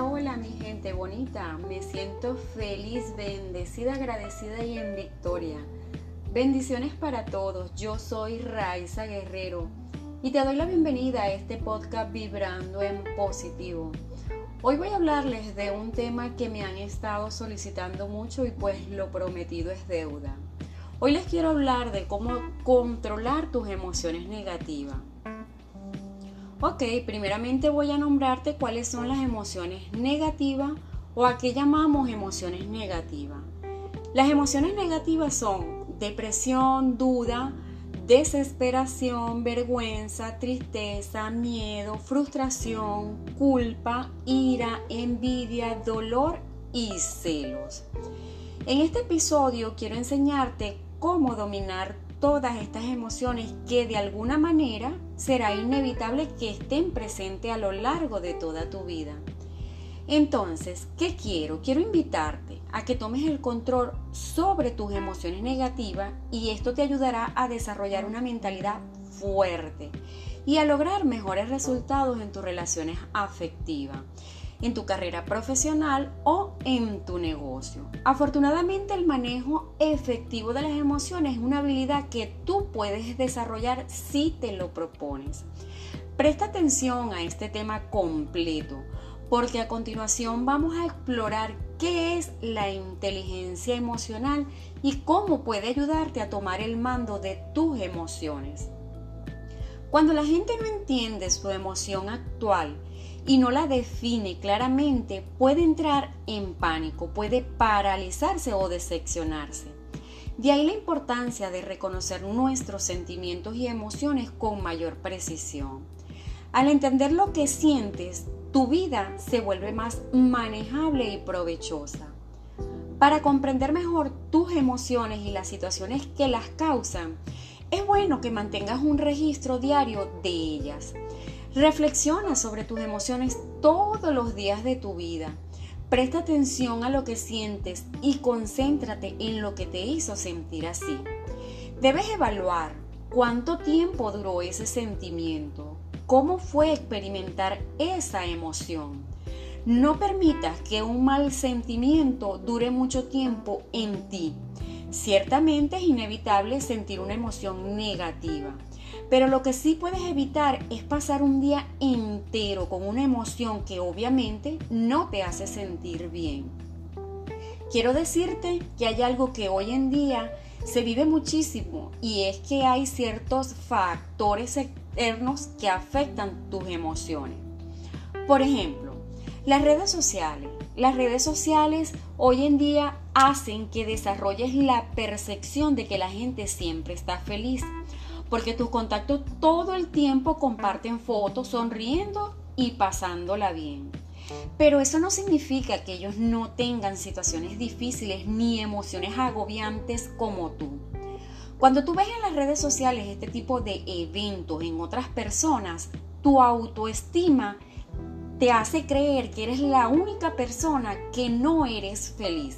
Hola, mi gente bonita. Me siento feliz, bendecida, agradecida y en victoria. Bendiciones para todos. Yo soy Raiza Guerrero y te doy la bienvenida a este podcast Vibrando en Positivo. Hoy voy a hablarles de un tema que me han estado solicitando mucho y pues lo prometido es deuda. Hoy les quiero hablar de cómo controlar tus emociones negativas. Ok, primeramente voy a nombrarte cuáles son las emociones negativas o a qué llamamos emociones negativas. Las emociones negativas son depresión, duda, desesperación, vergüenza, tristeza, miedo, frustración, culpa, ira, envidia, dolor y celos. En este episodio quiero enseñarte cómo dominar todas estas emociones que de alguna manera será inevitable que estén presentes a lo largo de toda tu vida. Entonces, ¿qué quiero? Quiero invitarte a que tomes el control sobre tus emociones negativas y esto te ayudará a desarrollar una mentalidad fuerte y a lograr mejores resultados en tus relaciones afectivas en tu carrera profesional o en tu negocio. Afortunadamente el manejo efectivo de las emociones es una habilidad que tú puedes desarrollar si te lo propones. Presta atención a este tema completo porque a continuación vamos a explorar qué es la inteligencia emocional y cómo puede ayudarte a tomar el mando de tus emociones. Cuando la gente no entiende su emoción actual, y no la define claramente, puede entrar en pánico, puede paralizarse o decepcionarse. De ahí la importancia de reconocer nuestros sentimientos y emociones con mayor precisión. Al entender lo que sientes, tu vida se vuelve más manejable y provechosa. Para comprender mejor tus emociones y las situaciones que las causan, es bueno que mantengas un registro diario de ellas. Reflexiona sobre tus emociones todos los días de tu vida. Presta atención a lo que sientes y concéntrate en lo que te hizo sentir así. Debes evaluar cuánto tiempo duró ese sentimiento, cómo fue experimentar esa emoción. No permitas que un mal sentimiento dure mucho tiempo en ti. Ciertamente es inevitable sentir una emoción negativa pero lo que sí puedes evitar es pasar un día entero con una emoción que obviamente no te hace sentir bien. Quiero decirte que hay algo que hoy en día se vive muchísimo y es que hay ciertos factores externos que afectan tus emociones. Por ejemplo, las redes sociales. Las redes sociales hoy en día hacen que desarrolles la percepción de que la gente siempre está feliz porque tus contactos todo el tiempo comparten fotos sonriendo y pasándola bien. Pero eso no significa que ellos no tengan situaciones difíciles ni emociones agobiantes como tú. Cuando tú ves en las redes sociales este tipo de eventos en otras personas, tu autoestima te hace creer que eres la única persona que no eres feliz.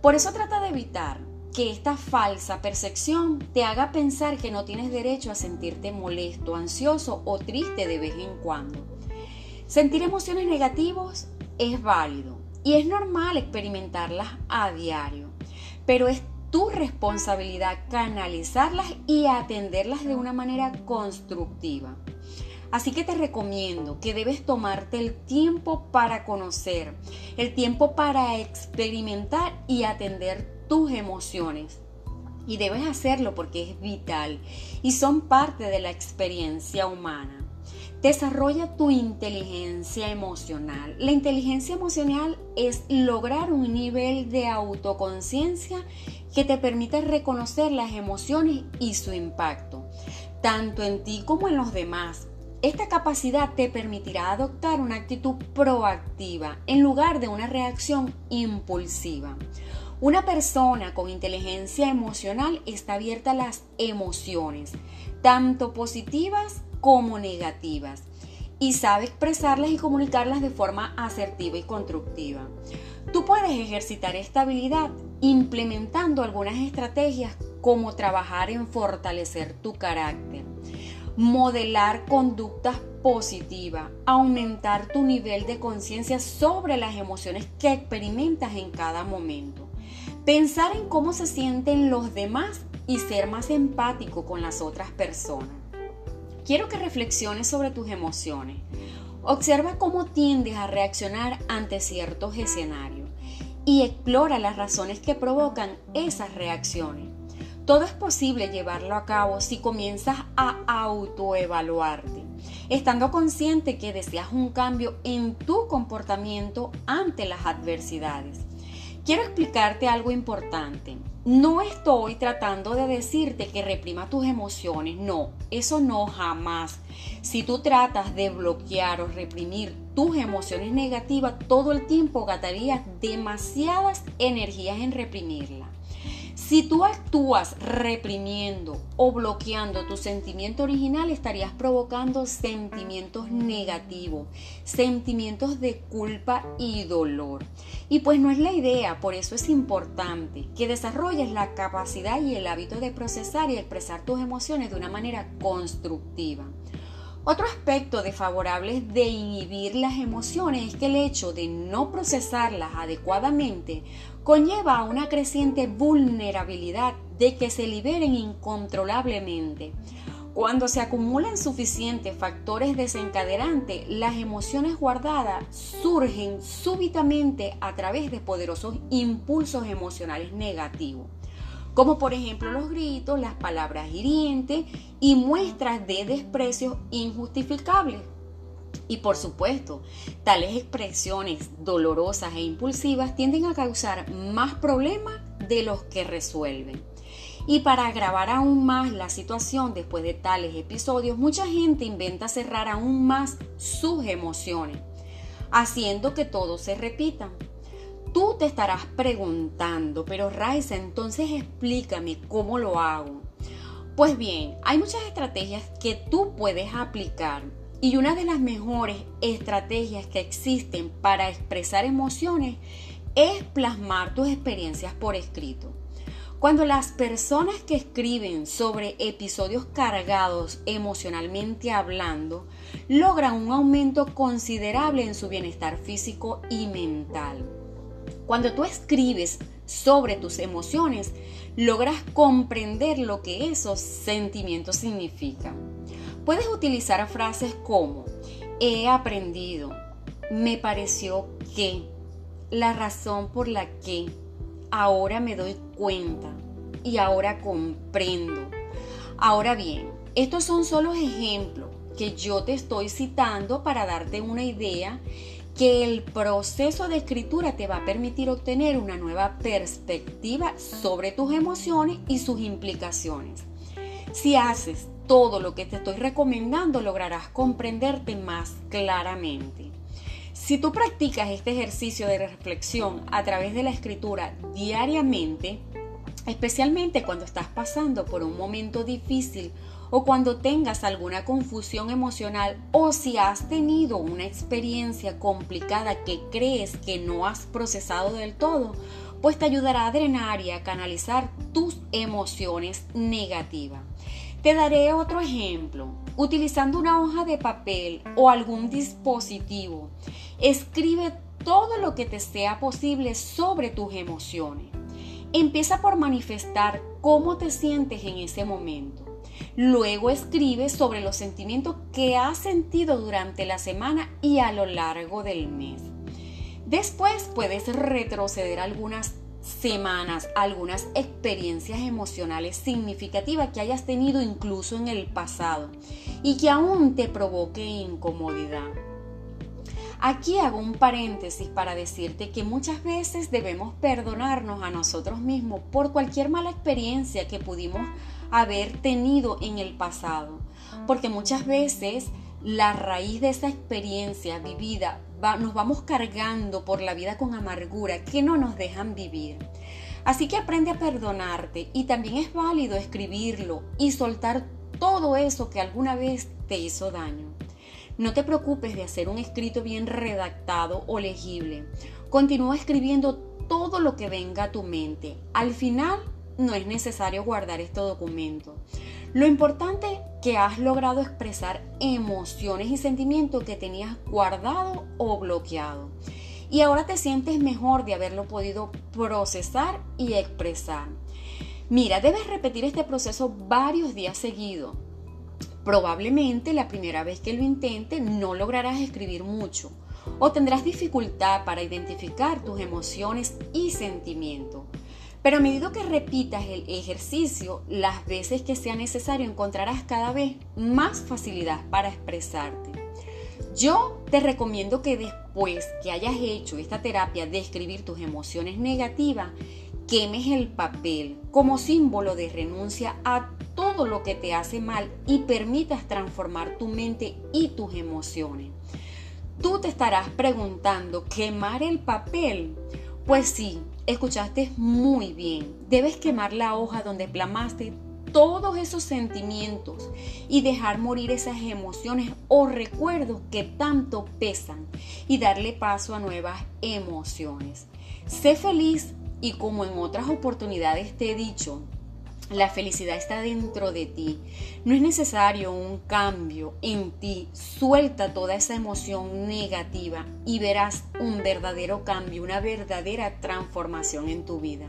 Por eso trata de evitar que esta falsa percepción te haga pensar que no tienes derecho a sentirte molesto, ansioso o triste de vez en cuando. Sentir emociones negativas es válido y es normal experimentarlas a diario, pero es tu responsabilidad canalizarlas y atenderlas de una manera constructiva. Así que te recomiendo que debes tomarte el tiempo para conocer, el tiempo para experimentar y atender tus emociones. Y debes hacerlo porque es vital y son parte de la experiencia humana. Desarrolla tu inteligencia emocional. La inteligencia emocional es lograr un nivel de autoconciencia que te permita reconocer las emociones y su impacto, tanto en ti como en los demás. Esta capacidad te permitirá adoptar una actitud proactiva en lugar de una reacción impulsiva. Una persona con inteligencia emocional está abierta a las emociones, tanto positivas como negativas, y sabe expresarlas y comunicarlas de forma asertiva y constructiva. Tú puedes ejercitar esta habilidad implementando algunas estrategias como trabajar en fortalecer tu carácter, modelar conductas positiva, aumentar tu nivel de conciencia sobre las emociones que experimentas en cada momento. Pensar en cómo se sienten los demás y ser más empático con las otras personas. Quiero que reflexiones sobre tus emociones. Observa cómo tiendes a reaccionar ante ciertos escenarios y explora las razones que provocan esas reacciones. Todo es posible llevarlo a cabo si comienzas a autoevaluarte, estando consciente que deseas un cambio en tu comportamiento ante las adversidades. Quiero explicarte algo importante. No estoy tratando de decirte que reprima tus emociones, no, eso no jamás. Si tú tratas de bloquear o reprimir tus emociones negativas, todo el tiempo gastarías demasiadas energías en reprimirlas. Si tú actúas reprimiendo o bloqueando tu sentimiento original, estarías provocando sentimientos negativos, sentimientos de culpa y dolor. Y pues no es la idea, por eso es importante que desarrolles la capacidad y el hábito de procesar y expresar tus emociones de una manera constructiva. Otro aspecto desfavorable de inhibir las emociones es que el hecho de no procesarlas adecuadamente conlleva a una creciente vulnerabilidad de que se liberen incontrolablemente. Cuando se acumulan suficientes factores desencadenantes, las emociones guardadas surgen súbitamente a través de poderosos impulsos emocionales negativos como por ejemplo los gritos, las palabras hirientes y muestras de desprecio injustificables. Y por supuesto, tales expresiones dolorosas e impulsivas tienden a causar más problemas de los que resuelven. Y para agravar aún más la situación después de tales episodios, mucha gente inventa cerrar aún más sus emociones, haciendo que todo se repita. Tú te estarás preguntando, pero Raiza, entonces explícame cómo lo hago. Pues bien, hay muchas estrategias que tú puedes aplicar y una de las mejores estrategias que existen para expresar emociones es plasmar tus experiencias por escrito. Cuando las personas que escriben sobre episodios cargados emocionalmente hablando logran un aumento considerable en su bienestar físico y mental. Cuando tú escribes sobre tus emociones, logras comprender lo que esos sentimientos significan. Puedes utilizar frases como he aprendido, me pareció que, la razón por la que, ahora me doy cuenta y ahora comprendo. Ahora bien, estos son solo ejemplos que yo te estoy citando para darte una idea que el proceso de escritura te va a permitir obtener una nueva perspectiva sobre tus emociones y sus implicaciones. Si haces todo lo que te estoy recomendando, lograrás comprenderte más claramente. Si tú practicas este ejercicio de reflexión a través de la escritura diariamente, especialmente cuando estás pasando por un momento difícil o cuando tengas alguna confusión emocional o si has tenido una experiencia complicada que crees que no has procesado del todo, pues te ayudará a drenar y a canalizar tus emociones negativas. Te daré otro ejemplo. Utilizando una hoja de papel o algún dispositivo, escribe todo lo que te sea posible sobre tus emociones. Empieza por manifestar cómo te sientes en ese momento. Luego escribe sobre los sentimientos que has sentido durante la semana y a lo largo del mes. Después puedes retroceder algunas semanas, algunas experiencias emocionales significativas que hayas tenido incluso en el pasado y que aún te provoque incomodidad. Aquí hago un paréntesis para decirte que muchas veces debemos perdonarnos a nosotros mismos por cualquier mala experiencia que pudimos haber tenido en el pasado. Porque muchas veces la raíz de esa experiencia vivida nos vamos cargando por la vida con amargura que no nos dejan vivir. Así que aprende a perdonarte y también es válido escribirlo y soltar todo eso que alguna vez te hizo daño. No te preocupes de hacer un escrito bien redactado o legible. Continúa escribiendo todo lo que venga a tu mente. Al final no es necesario guardar este documento. Lo importante que has logrado expresar emociones y sentimientos que tenías guardado o bloqueado. Y ahora te sientes mejor de haberlo podido procesar y expresar. Mira, debes repetir este proceso varios días seguidos. Probablemente la primera vez que lo intentes no lograrás escribir mucho o tendrás dificultad para identificar tus emociones y sentimientos. Pero a medida que repitas el ejercicio, las veces que sea necesario encontrarás cada vez más facilidad para expresarte. Yo te recomiendo que después que hayas hecho esta terapia de escribir tus emociones negativas, quemes el papel como símbolo de renuncia a todo lo que te hace mal y permitas transformar tu mente y tus emociones. Tú te estarás preguntando, ¿quemar el papel? Pues sí, escuchaste muy bien. Debes quemar la hoja donde plamaste todos esos sentimientos y dejar morir esas emociones o recuerdos que tanto pesan y darle paso a nuevas emociones. Sé feliz y como en otras oportunidades te he dicho, la felicidad está dentro de ti. No es necesario un cambio en ti. Suelta toda esa emoción negativa y verás un verdadero cambio, una verdadera transformación en tu vida.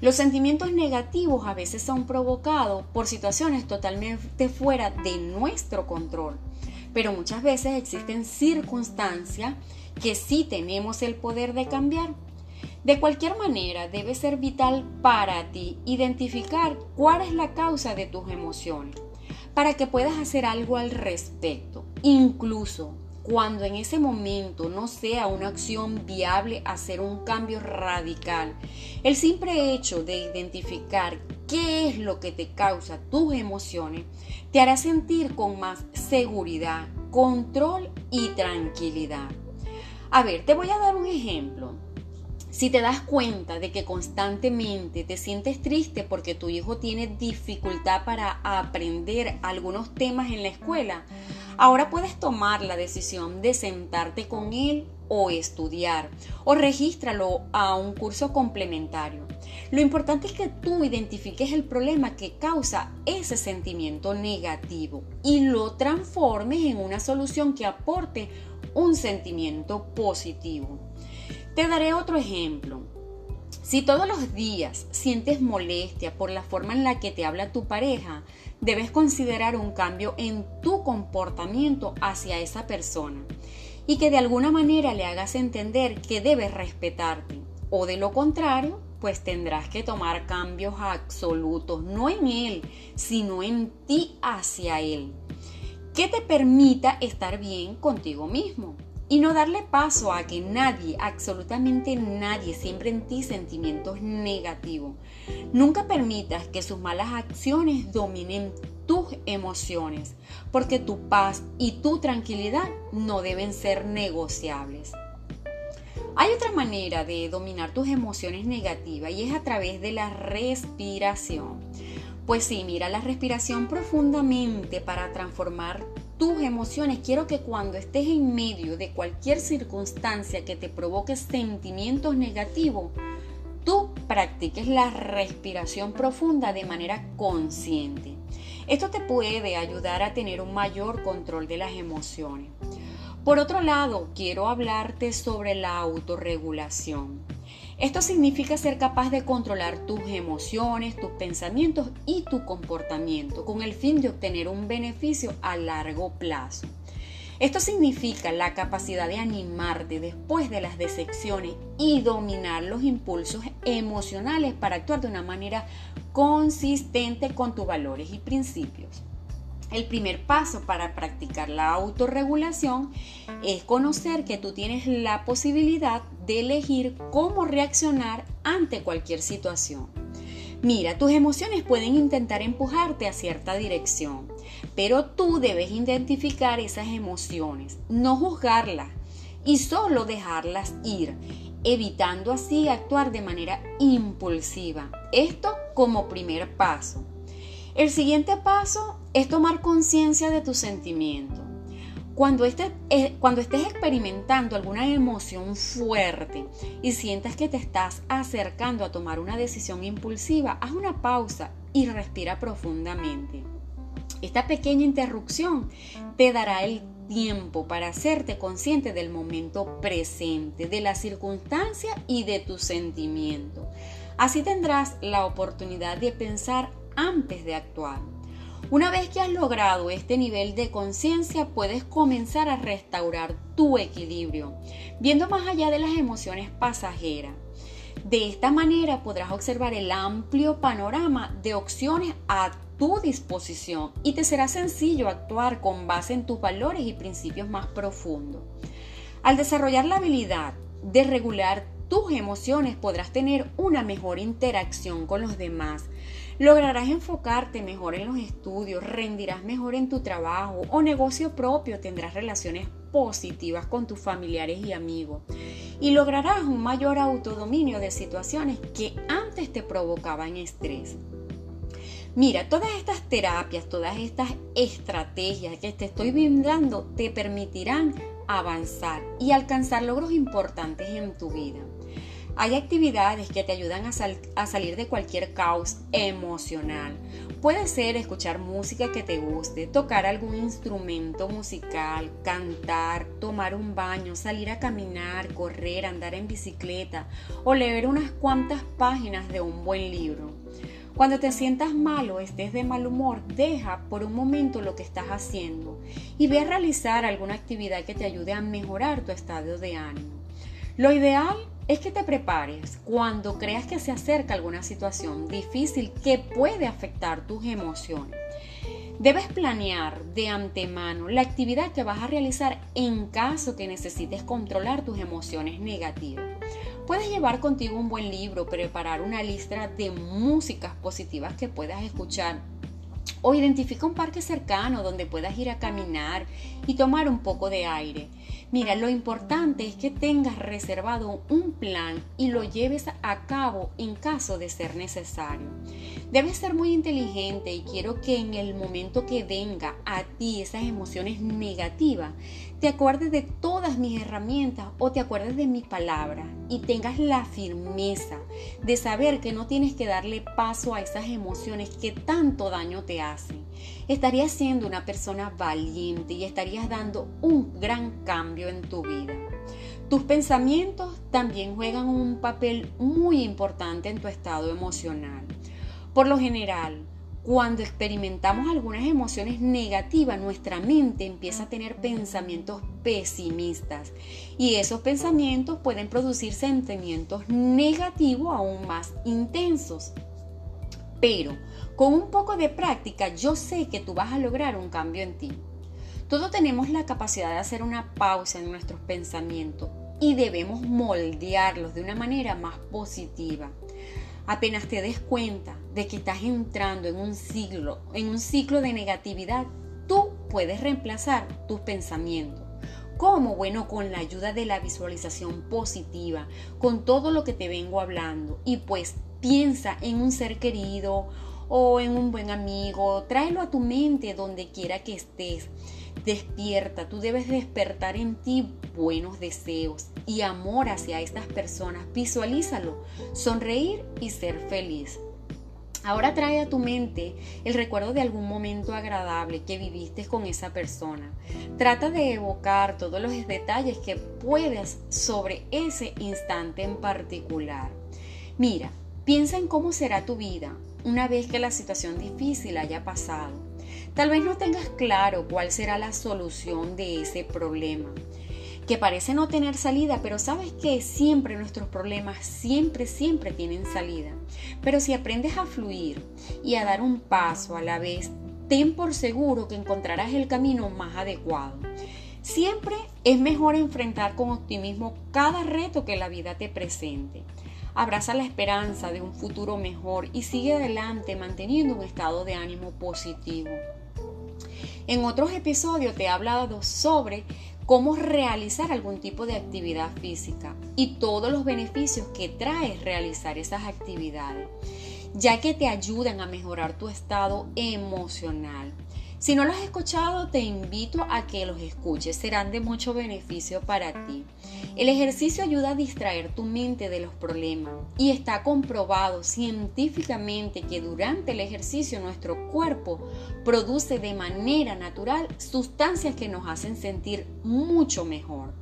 Los sentimientos negativos a veces son provocados por situaciones totalmente fuera de nuestro control, pero muchas veces existen circunstancias que sí tenemos el poder de cambiar de cualquier manera, debe ser vital para ti identificar cuál es la causa de tus emociones para que puedas hacer algo al respecto. Incluso cuando en ese momento no sea una acción viable hacer un cambio radical, el simple hecho de identificar qué es lo que te causa tus emociones te hará sentir con más seguridad, control y tranquilidad. A ver, te voy a dar un ejemplo. Si te das cuenta de que constantemente te sientes triste porque tu hijo tiene dificultad para aprender algunos temas en la escuela, ahora puedes tomar la decisión de sentarte con él o estudiar o regístralo a un curso complementario. Lo importante es que tú identifiques el problema que causa ese sentimiento negativo y lo transformes en una solución que aporte un sentimiento positivo. Te daré otro ejemplo. Si todos los días sientes molestia por la forma en la que te habla tu pareja, debes considerar un cambio en tu comportamiento hacia esa persona y que de alguna manera le hagas entender que debes respetarte. O de lo contrario, pues tendrás que tomar cambios absolutos, no en él, sino en ti hacia él, que te permita estar bien contigo mismo y no darle paso a que nadie, absolutamente nadie, siembre en ti sentimientos negativos. Nunca permitas que sus malas acciones dominen tus emociones, porque tu paz y tu tranquilidad no deben ser negociables. Hay otra manera de dominar tus emociones negativas y es a través de la respiración. Pues sí, mira la respiración profundamente para transformar tus emociones. Quiero que cuando estés en medio de cualquier circunstancia que te provoque sentimientos negativos, tú practiques la respiración profunda de manera consciente. Esto te puede ayudar a tener un mayor control de las emociones. Por otro lado, quiero hablarte sobre la autorregulación. Esto significa ser capaz de controlar tus emociones, tus pensamientos y tu comportamiento con el fin de obtener un beneficio a largo plazo. Esto significa la capacidad de animarte después de las decepciones y dominar los impulsos emocionales para actuar de una manera consistente con tus valores y principios. El primer paso para practicar la autorregulación es conocer que tú tienes la posibilidad de elegir cómo reaccionar ante cualquier situación. Mira, tus emociones pueden intentar empujarte a cierta dirección, pero tú debes identificar esas emociones, no juzgarlas y solo dejarlas ir, evitando así actuar de manera impulsiva. Esto como primer paso. El siguiente paso es tomar conciencia de tus sentimientos. Cuando, estés, eh, cuando estés experimentando alguna emoción fuerte y sientas que te estás acercando a tomar una decisión impulsiva, haz una pausa y respira profundamente. Esta pequeña interrupción te dará el tiempo para hacerte consciente del momento presente, de la circunstancia y de tu sentimiento. Así tendrás la oportunidad de pensar antes de actuar. Una vez que has logrado este nivel de conciencia, puedes comenzar a restaurar tu equilibrio, viendo más allá de las emociones pasajeras. De esta manera podrás observar el amplio panorama de opciones a tu disposición y te será sencillo actuar con base en tus valores y principios más profundos. Al desarrollar la habilidad de regular tus emociones podrás tener una mejor interacción con los demás. Lograrás enfocarte mejor en los estudios, rendirás mejor en tu trabajo o negocio propio, tendrás relaciones positivas con tus familiares y amigos y lograrás un mayor autodominio de situaciones que antes te provocaban estrés. Mira, todas estas terapias, todas estas estrategias que te estoy brindando te permitirán avanzar y alcanzar logros importantes en tu vida. Hay actividades que te ayudan a, salir de cualquier caos emocional. Puede ser escuchar música que te guste, tocar algún instrumento musical, cantar, tomar un baño, salir a caminar, correr, andar en bicicleta o leer unas cuantas páginas de un buen libro. Cuando te sientas mal o estés de mal humor, deja por un momento lo que estás haciendo y ve a realizar alguna actividad que te ayude a mejorar tu estado de ánimo. Lo ideal es que te prepares cuando creas que se acerca alguna situación difícil que puede afectar tus emociones. Debes planear de antemano la actividad que vas a realizar en caso que necesites controlar tus emociones negativas. Puedes llevar contigo un buen libro, preparar una lista de músicas positivas que puedas escuchar o identifica un parque cercano donde puedas ir a caminar y tomar un poco de aire. Mira, lo importante es que tengas reservado un plan y lo lleves a cabo en caso de ser necesario. Debes ser muy inteligente y quiero que en el momento que venga a ti esas emociones negativas, te acuerdes de todas mis herramientas o te acuerdes de mi palabra y tengas la firmeza de saber que no tienes que darle paso a esas emociones que tanto daño te hacen. Estarías siendo una persona valiente y estarías dando un gran cambio en tu vida. Tus pensamientos también juegan un papel muy importante en tu estado emocional. Por lo general, cuando experimentamos algunas emociones negativas, nuestra mente empieza a tener pensamientos pesimistas y esos pensamientos pueden producir sentimientos negativos aún más intensos. Pero con un poco de práctica yo sé que tú vas a lograr un cambio en ti. Todos tenemos la capacidad de hacer una pausa en nuestros pensamientos y debemos moldearlos de una manera más positiva. Apenas te des cuenta de que estás entrando en un ciclo, en un ciclo de negatividad, tú puedes reemplazar tus pensamientos. ¿Cómo? Bueno, con la ayuda de la visualización positiva, con todo lo que te vengo hablando. Y pues piensa en un ser querido o en un buen amigo, tráelo a tu mente donde quiera que estés. Despierta, tú debes despertar en ti buenos deseos y amor hacia estas personas. Visualízalo, sonreír y ser feliz. Ahora trae a tu mente el recuerdo de algún momento agradable que viviste con esa persona. Trata de evocar todos los detalles que puedas sobre ese instante en particular. Mira, piensa en cómo será tu vida una vez que la situación difícil haya pasado. Tal vez no tengas claro cuál será la solución de ese problema, que parece no tener salida, pero sabes que siempre nuestros problemas, siempre, siempre tienen salida. Pero si aprendes a fluir y a dar un paso a la vez, ten por seguro que encontrarás el camino más adecuado. Siempre es mejor enfrentar con optimismo cada reto que la vida te presente. Abraza la esperanza de un futuro mejor y sigue adelante manteniendo un estado de ánimo positivo. En otros episodios te he hablado sobre cómo realizar algún tipo de actividad física y todos los beneficios que trae realizar esas actividades, ya que te ayudan a mejorar tu estado emocional. Si no los has escuchado, te invito a que los escuches, serán de mucho beneficio para ti. El ejercicio ayuda a distraer tu mente de los problemas y está comprobado científicamente que durante el ejercicio nuestro cuerpo produce de manera natural sustancias que nos hacen sentir mucho mejor.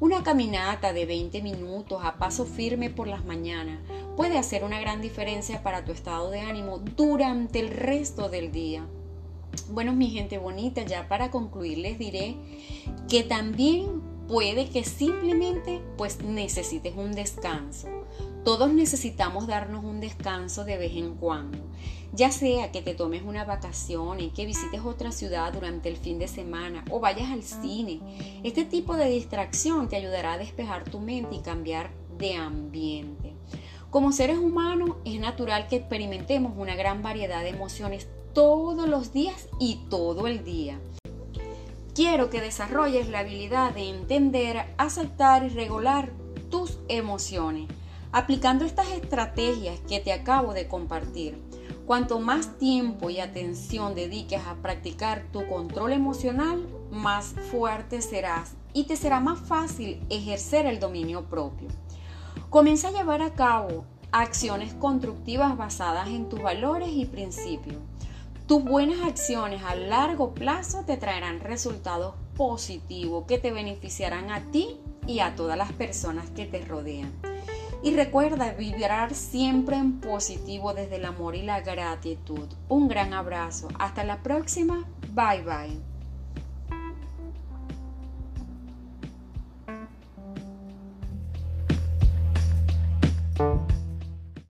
Una caminata de 20 minutos a paso firme por las mañanas puede hacer una gran diferencia para tu estado de ánimo durante el resto del día. Bueno, mi gente bonita, ya para concluir les diré que también puede que simplemente pues necesites un descanso. Todos necesitamos darnos un descanso de vez en cuando, ya sea que te tomes una vacación y que visites otra ciudad durante el fin de semana o vayas al cine. Este tipo de distracción te ayudará a despejar tu mente y cambiar de ambiente. Como seres humanos es natural que experimentemos una gran variedad de emociones todos los días y todo el día. Quiero que desarrolles la habilidad de entender, aceptar y regular tus emociones, aplicando estas estrategias que te acabo de compartir. Cuanto más tiempo y atención dediques a practicar tu control emocional, más fuerte serás y te será más fácil ejercer el dominio propio. Comienza a llevar a cabo acciones constructivas basadas en tus valores y principios. Tus buenas acciones a largo plazo te traerán resultados positivos que te beneficiarán a ti y a todas las personas que te rodean. Y recuerda vibrar siempre en positivo desde el amor y la gratitud. Un gran abrazo. Hasta la próxima. Bye bye.